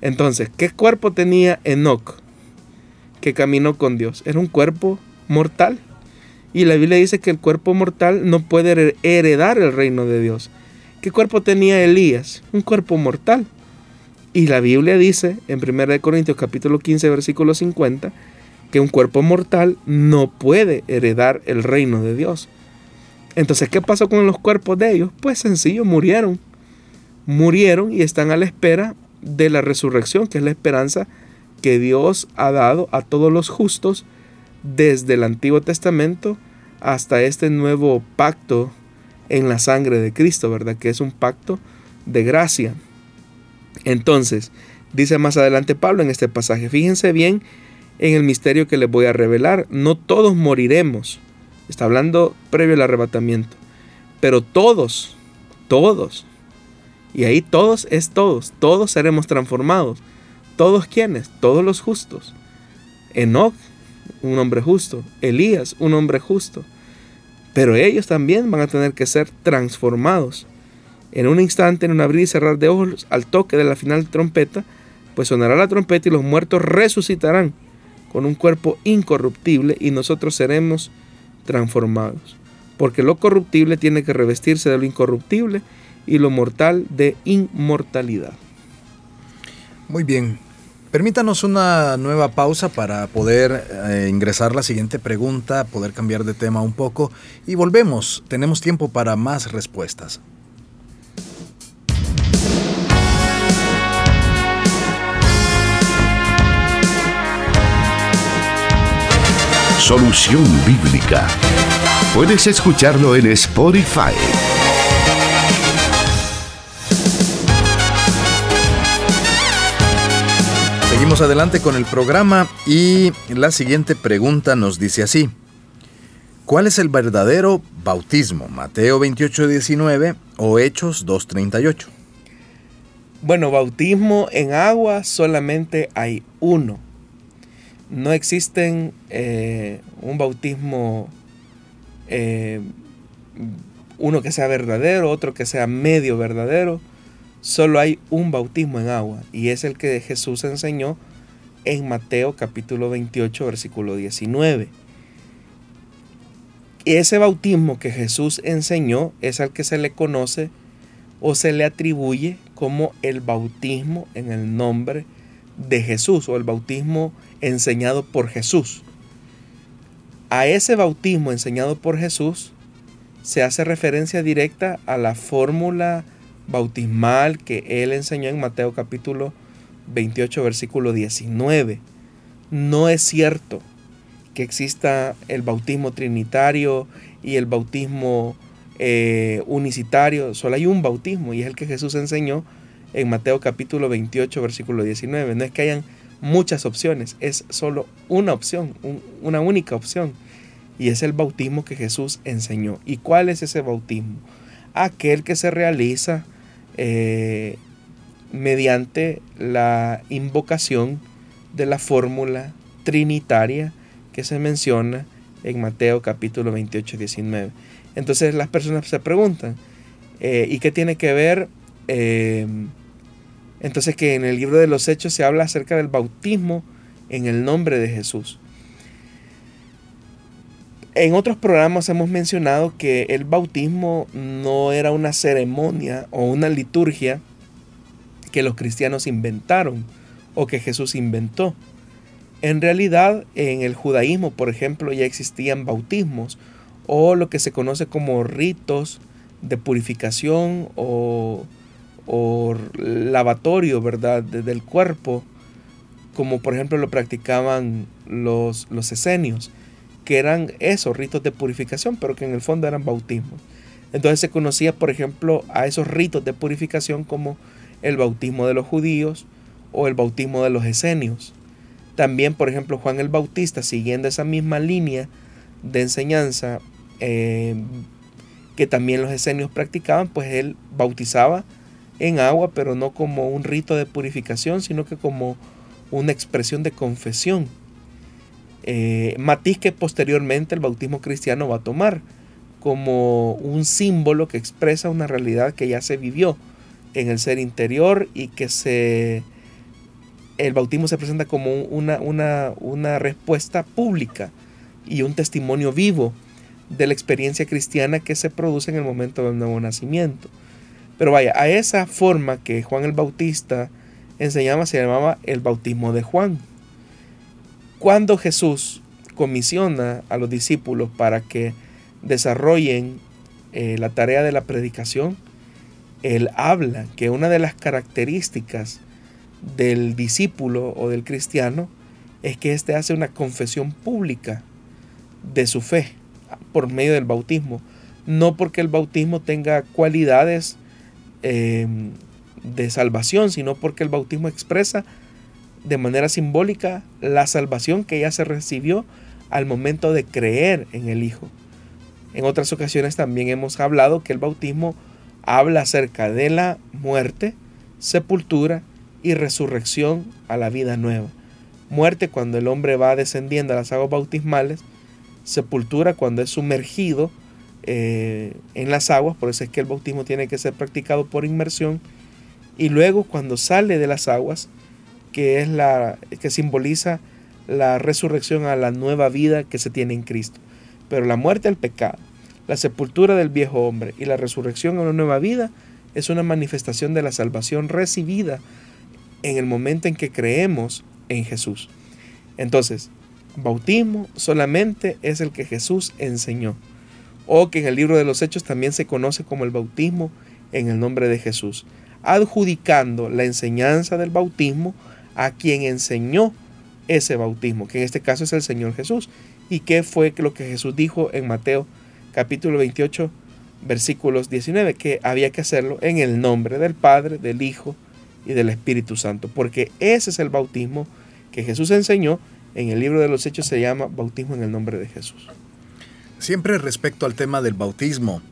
Entonces, ¿qué cuerpo tenía Enoch que caminó con Dios? Era un cuerpo mortal. Y la Biblia dice que el cuerpo mortal no puede heredar el reino de Dios. ¿Qué cuerpo tenía Elías? Un cuerpo mortal. Y la Biblia dice en 1 Corintios capítulo 15 versículo 50 que un cuerpo mortal no puede heredar el reino de Dios. Entonces, ¿qué pasó con los cuerpos de ellos? Pues sencillo, murieron. Murieron y están a la espera de la resurrección, que es la esperanza que Dios ha dado a todos los justos desde el Antiguo Testamento hasta este nuevo pacto en la sangre de Cristo, ¿verdad? Que es un pacto de gracia. Entonces, dice más adelante Pablo en este pasaje, fíjense bien en el misterio que les voy a revelar, no todos moriremos, está hablando previo al arrebatamiento, pero todos, todos, y ahí todos es todos, todos seremos transformados. ¿Todos quiénes? Todos los justos. Enoch, un hombre justo. Elías, un hombre justo. Pero ellos también van a tener que ser transformados. En un instante, en un abrir y cerrar de ojos, al toque de la final trompeta, pues sonará la trompeta y los muertos resucitarán con un cuerpo incorruptible y nosotros seremos transformados. Porque lo corruptible tiene que revestirse de lo incorruptible y lo mortal de inmortalidad. Muy bien. Permítanos una nueva pausa para poder eh, ingresar la siguiente pregunta, poder cambiar de tema un poco y volvemos. Tenemos tiempo para más respuestas. Solución Bíblica. Puedes escucharlo en Spotify. Seguimos adelante con el programa y la siguiente pregunta nos dice así. ¿Cuál es el verdadero bautismo? ¿Mateo 28, 19 o Hechos 2.38? Bueno, bautismo en agua solamente hay uno. No existen eh, un bautismo, eh, uno que sea verdadero, otro que sea medio verdadero solo hay un bautismo en agua y es el que Jesús enseñó en Mateo capítulo 28 versículo 19. Y ese bautismo que Jesús enseñó es al que se le conoce o se le atribuye como el bautismo en el nombre de Jesús o el bautismo enseñado por Jesús. A ese bautismo enseñado por Jesús se hace referencia directa a la fórmula bautismal que él enseñó en Mateo capítulo 28 versículo 19. No es cierto que exista el bautismo trinitario y el bautismo eh, unicitario. Solo hay un bautismo y es el que Jesús enseñó en Mateo capítulo 28 versículo 19. No es que hayan muchas opciones, es solo una opción, una única opción. Y es el bautismo que Jesús enseñó. ¿Y cuál es ese bautismo? Aquel que se realiza eh, mediante la invocación de la fórmula trinitaria que se menciona en Mateo capítulo 28 19. Entonces las personas se preguntan, eh, ¿y qué tiene que ver? Eh, entonces que en el libro de los Hechos se habla acerca del bautismo en el nombre de Jesús. En otros programas hemos mencionado que el bautismo no era una ceremonia o una liturgia que los cristianos inventaron o que Jesús inventó. En realidad, en el judaísmo, por ejemplo, ya existían bautismos o lo que se conoce como ritos de purificación o, lavatorio, ¿verdad?, del cuerpo, como por ejemplo lo practicaban los, los esenios que eran esos ritos de purificación, pero que en el fondo eran bautismos. Entonces se conocía, por ejemplo, a esos ritos de purificación como el bautismo de los judíos o el bautismo de los esenios. También, por ejemplo, Juan el Bautista, siguiendo esa misma línea de enseñanza eh, que también los esenios practicaban, pues él bautizaba en agua, pero no como un rito de purificación, sino que como una expresión de confesión eh, matiz que posteriormente el bautismo cristiano va a tomar, como un símbolo que expresa una realidad que ya se vivió en el ser interior y que se el bautismo se presenta como una, una, una respuesta pública y un testimonio vivo de la experiencia cristiana que se produce en el momento del nuevo nacimiento. Pero vaya, a esa forma que Juan el Bautista enseñaba se llamaba el bautismo de Juan. Cuando Jesús comisiona a los discípulos para que desarrollen eh, la tarea de la predicación, él habla que una de las características del discípulo o del cristiano es que éste hace una confesión pública de su fe por medio del bautismo. No porque el bautismo tenga cualidades em, de salvación, sino porque el bautismo expresa de manera simbólica la salvación que ya se recibió al momento de creer en el Hijo. En otras ocasiones también hemos hablado que el bautismo habla acerca de la muerte, sepultura y resurrección a la vida nueva. Muerte cuando el hombre va descendiendo a las aguas bautismales, sepultura cuando es sumergido eh, en las aguas, por eso es que el bautismo tiene que ser practicado por inmersión, y luego cuando sale de las aguas, que es la que simboliza la resurrección a la nueva vida que se tiene en Cristo. Pero la muerte al pecado, la sepultura del viejo hombre y la resurrección a una nueva vida es una manifestación de la salvación recibida en el momento en que creemos en Jesús. Entonces, bautismo solamente es el que Jesús enseñó, o que en el libro de los Hechos también se conoce como el bautismo en el nombre de Jesús, adjudicando la enseñanza del bautismo a quien enseñó ese bautismo, que en este caso es el Señor Jesús. ¿Y qué fue lo que Jesús dijo en Mateo capítulo 28, versículos 19? Que había que hacerlo en el nombre del Padre, del Hijo y del Espíritu Santo, porque ese es el bautismo que Jesús enseñó. En el libro de los Hechos se llama bautismo en el nombre de Jesús. Siempre respecto al tema del bautismo,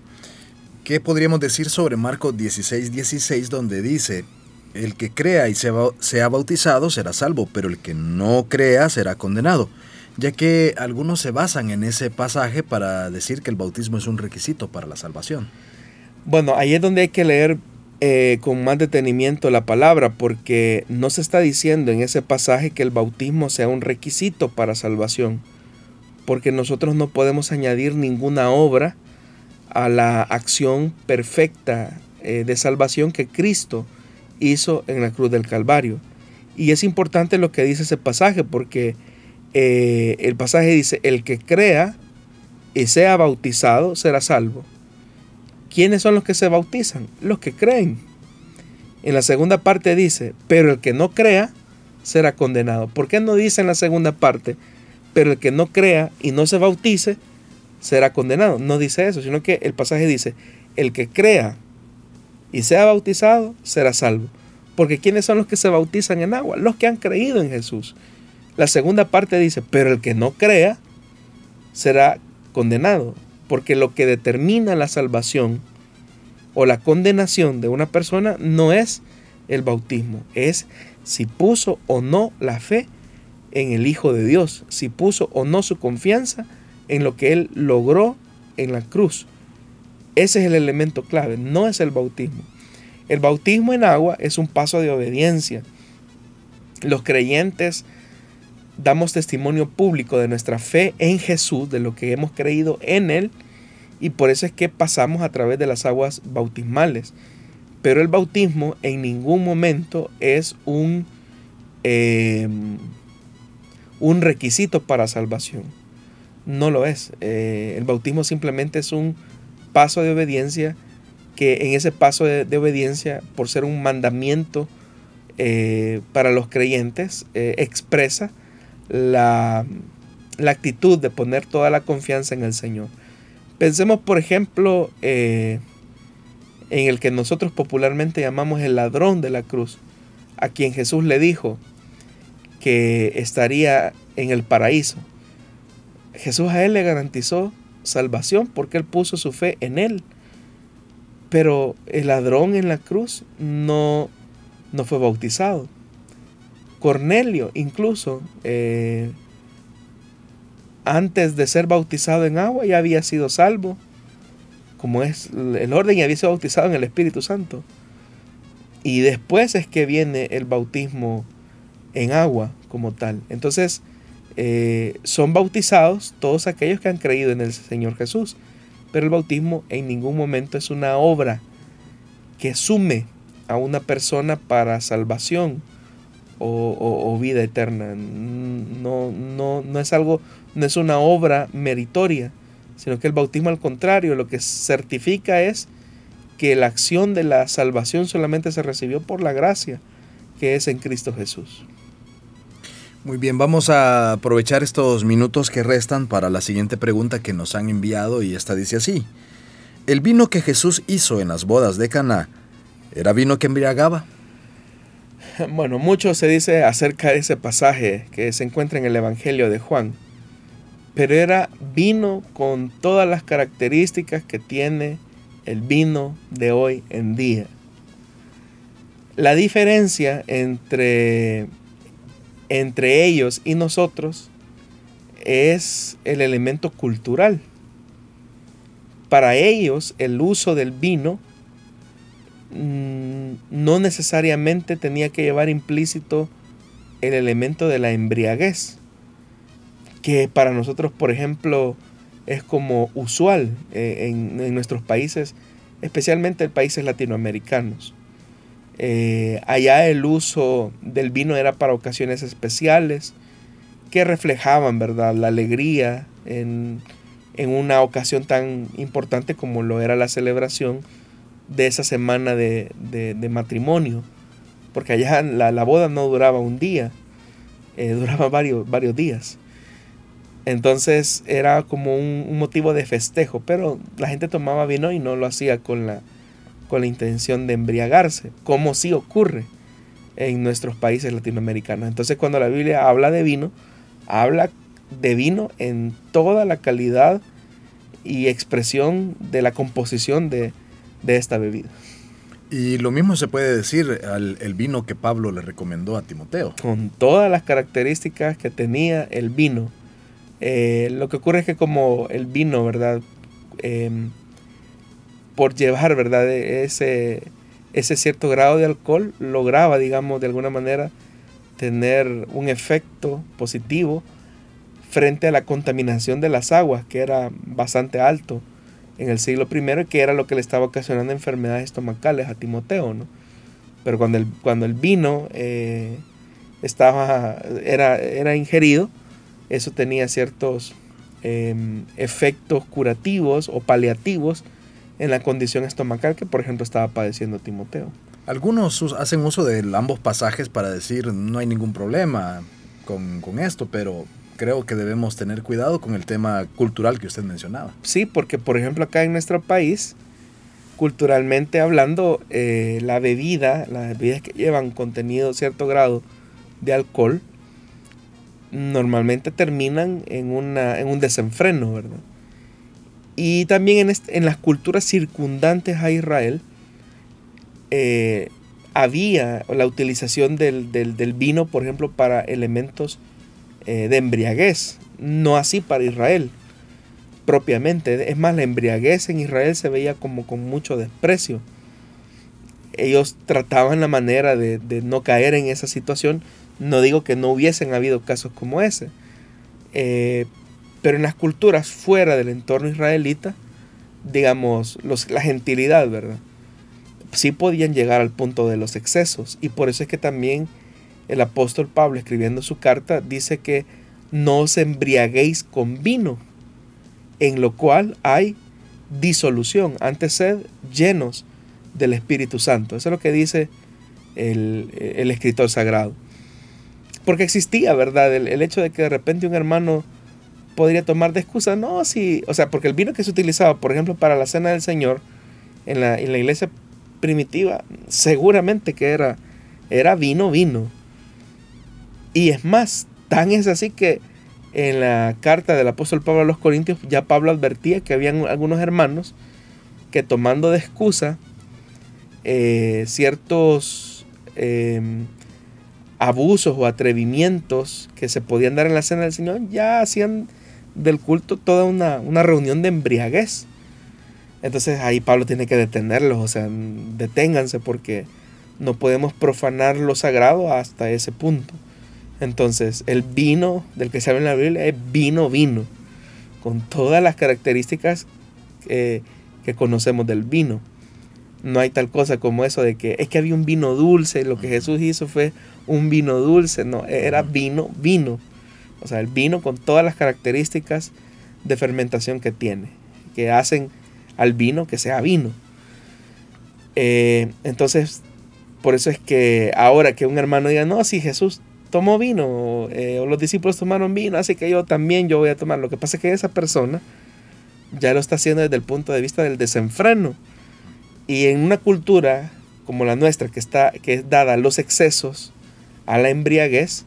¿qué podríamos decir sobre Marcos 16, 16, donde dice, el que crea y sea bautizado será salvo, pero el que no crea será condenado? Ya que algunos se basan en ese pasaje para decir que el bautismo es un requisito para la salvación. Bueno, ahí es donde hay que leer eh, con más detenimiento la palabra, porque no se está diciendo en ese pasaje que el bautismo sea un requisito para salvación, porque nosotros no podemos añadir ninguna obra a la acción perfecta eh, de salvación que Cristo hizo en la cruz del Calvario. Y es importante lo que dice ese pasaje, porque eh, el pasaje dice, el que crea y sea bautizado será salvo. ¿Quiénes son los que se bautizan? Los que creen. En la segunda parte dice, pero el que no crea será condenado. ¿Por qué no dice en la segunda parte, pero el que no crea y no se bautice será condenado? No dice eso, sino que el pasaje dice, el que crea y sea bautizado será salvo. Porque ¿quiénes son los que se bautizan en agua? Los que han creído en Jesús. La segunda parte dice, pero el que no crea será condenado porque lo que determina la salvación o la condenación de una persona no es el bautismo, es si puso o no la fe en el Hijo de Dios, si puso o no su confianza en lo que Él logró en la cruz. Ese es el elemento clave, no es el bautismo. El bautismo en agua es un paso de obediencia. Los creyentes damos testimonio público de nuestra fe en Jesús, de lo que hemos creído en Él, y por eso es que pasamos a través de las aguas bautismales. Pero el bautismo en ningún momento es un, em, un requisito para salvación. No lo es. Eh, el bautismo simplemente es un paso de obediencia que en ese paso de, obediencia, por ser un mandamiento eh, para los creyentes, eh, expresa la, actitud de poner toda la confianza en el Señor. Pensemos, por ejemplo, eh, en el que nosotros popularmente llamamos el ladrón de la cruz, a quien Jesús le dijo que estaría en el paraíso. Jesús a él le garantizó salvación porque él puso su fe en él. Pero el ladrón en la cruz no, no fue bautizado. Cornelio incluso, eh, antes de ser bautizado en agua, ya había sido salvo como es el orden y había sido bautizado en el Espíritu Santo. Y después es que viene el bautismo en agua como tal. Entonces, eh, son bautizados todos aquellos que han creído en el Señor Jesús. Pero el bautismo en ningún momento es una obra que sume a una persona para salvación o, vida eterna. No, no, no es algo, no es una obra meritoria, sino que el bautismo al contrario, lo que certifica es que la acción de la salvación solamente se recibió por la gracia que es en Cristo Jesús. Muy bien, vamos a aprovechar estos minutos que restan para la siguiente pregunta que nos han enviado y esta dice así: ¿El vino que Jesús hizo en las bodas de Caná era vino que embriagaba? Bueno, mucho se dice acerca de ese pasaje que se encuentra en el Evangelio de Juan, pero era vino con todas las características que tiene el vino de hoy en día. La diferencia entre, entre ellos y nosotros es el elemento cultural. Para ellos el uso del vino mm, no necesariamente tenía que llevar implícito el elemento de la embriaguez, que para nosotros, por ejemplo, es como usual eh, en, nuestros países, especialmente en países latinoamericanos. Eh, allá el uso del vino era para ocasiones especiales que reflejaban, ¿verdad?, la alegría en, una ocasión tan importante como lo era la celebración de esa semana de, matrimonio. Porque allá la, boda no duraba un día, eh, duraba varios, varios días. Entonces era como un, motivo de festejo, pero la gente tomaba vino y no lo hacía con la, con la intención de embriagarse, como sí ocurre en nuestros países latinoamericanos. Entonces cuando la Biblia habla de vino, habla de vino en toda la calidad y expresión de la composición de, esta bebida. Y lo mismo se puede decir al el vino que Pablo le recomendó a Timoteo. Con todas las características que tenía el vino eh, lo que ocurre es que como el vino, ¿verdad? Em, por llevar, ¿verdad? Ese, ese cierto grado de alcohol, lograba, digamos, de alguna manera tener un efecto positivo frente a la contaminación de las aguas, que era bastante alto en el siglo I, que era lo que le estaba ocasionando enfermedades estomacales a Timoteo, ¿no? Pero cuando el, cuando el vino eh, estaba, era, era ingerido, eso tenía ciertos em, efectos curativos o paliativos en la condición estomacal que, por ejemplo, estaba padeciendo Timoteo. Algunos hacen uso de ambos pasajes para decir no hay ningún problema con, con esto, pero creo que debemos tener cuidado con el tema cultural que usted mencionaba. Sí, porque por ejemplo acá en nuestro país, culturalmente hablando, eh, la bebida, las bebidas que llevan contenido cierto grado de alcohol, normalmente terminan en, una, en un desenfreno, ¿verdad? Y también en, las culturas circundantes a Israel eh, había la utilización del, vino, por ejemplo, para elementos eh, de embriaguez, no así para Israel propiamente. Es más, la embriaguez en Israel se veía como con mucho desprecio. Ellos trataban la manera de, de no caer en esa situación no digo que no hubiesen habido casos como ese, eh, pero en las culturas fuera del entorno israelita, digamos, los, la gentilidad, ¿verdad? Sí podían llegar al punto de los excesos. Y por eso es que también el apóstol Pablo, escribiendo su carta, dice que no os embriaguéis con vino, en lo cual hay disolución. Antes sed llenos del Espíritu Santo. Eso es lo que dice el, el escritor sagrado porque existía, ¿verdad? El, hecho de que de repente un hermano podría tomar de excusa, no, sí, o sea, porque el vino que se utilizaba, por ejemplo, para la cena del Señor en la, en la iglesia primitiva, seguramente que era, era vino, vino. Y es más, tan es así que en la carta del apóstol Pablo a los Corintios ya Pablo advertía que habían algunos hermanos que tomando de excusa eh, ciertos em, abusos o atrevimientos que se podían dar en la cena del Señor, ya hacían del culto toda una, reunión de embriaguez. Entonces ahí Pablo tiene que detenerlos, o sea, deténganse porque no podemos profanar lo sagrado hasta ese punto. Entonces, el vino del que se habla en la Biblia es vino, vino, con todas las características que conocemos del vino. No hay tal cosa como eso de que es que había un vino dulce, lo que Jesús hizo fue un vino dulce, no, era vino, vino. O sea, el vino con todas las características de fermentación que tiene, que hacen al vino que sea vino. Eh, entonces, por eso es que ahora que un hermano diga, no, si Jesús tomó vino, eh, o los discípulos tomaron vino, así que yo también yo voy a tomar. Lo que pasa es que esa persona ya lo está haciendo desde el punto de vista del desenfreno. Y en una cultura como la nuestra, que, está, que es dada a los excesos, a la embriaguez,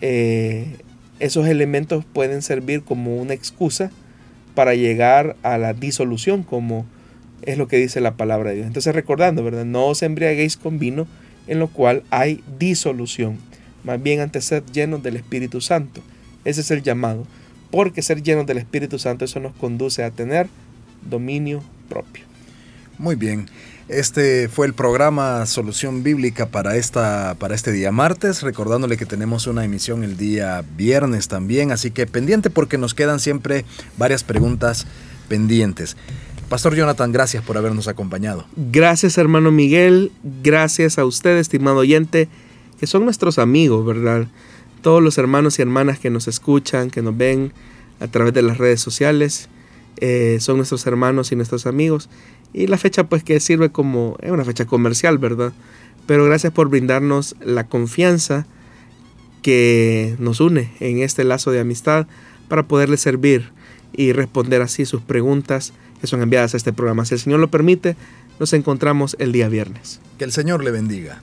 eh, esos elementos pueden servir como una excusa para llegar a la disolución, como es lo que dice la palabra de Dios. Entonces recordando, ¿verdad? No os embriaguéis con vino en lo cual hay disolución, más bien antes ser llenos del Espíritu Santo. Ese es el llamado, porque ser llenos del Espíritu Santo eso nos conduce a tener dominio propio. Muy bien. Este fue el programa Solución Bíblica para, esta, para este día martes, recordándole que tenemos una emisión el día viernes también, así que pendiente porque nos quedan siempre varias preguntas pendientes. Pastor Jonathan, gracias por habernos acompañado. Gracias hermano Miguel, gracias a usted, estimado oyente, que son nuestros amigos, ¿verdad? Todos los hermanos y hermanas que nos escuchan, que nos ven a través de las redes sociales, eh, son nuestros hermanos y nuestros amigos. Y la fecha pues que sirve como, es una fecha comercial, ¿verdad? Pero gracias por brindarnos la confianza que nos une en este lazo de amistad para poderle servir y responder así sus preguntas que son enviadas a este programa. Si el Señor lo permite, nos encontramos el día viernes. Que el Señor le bendiga.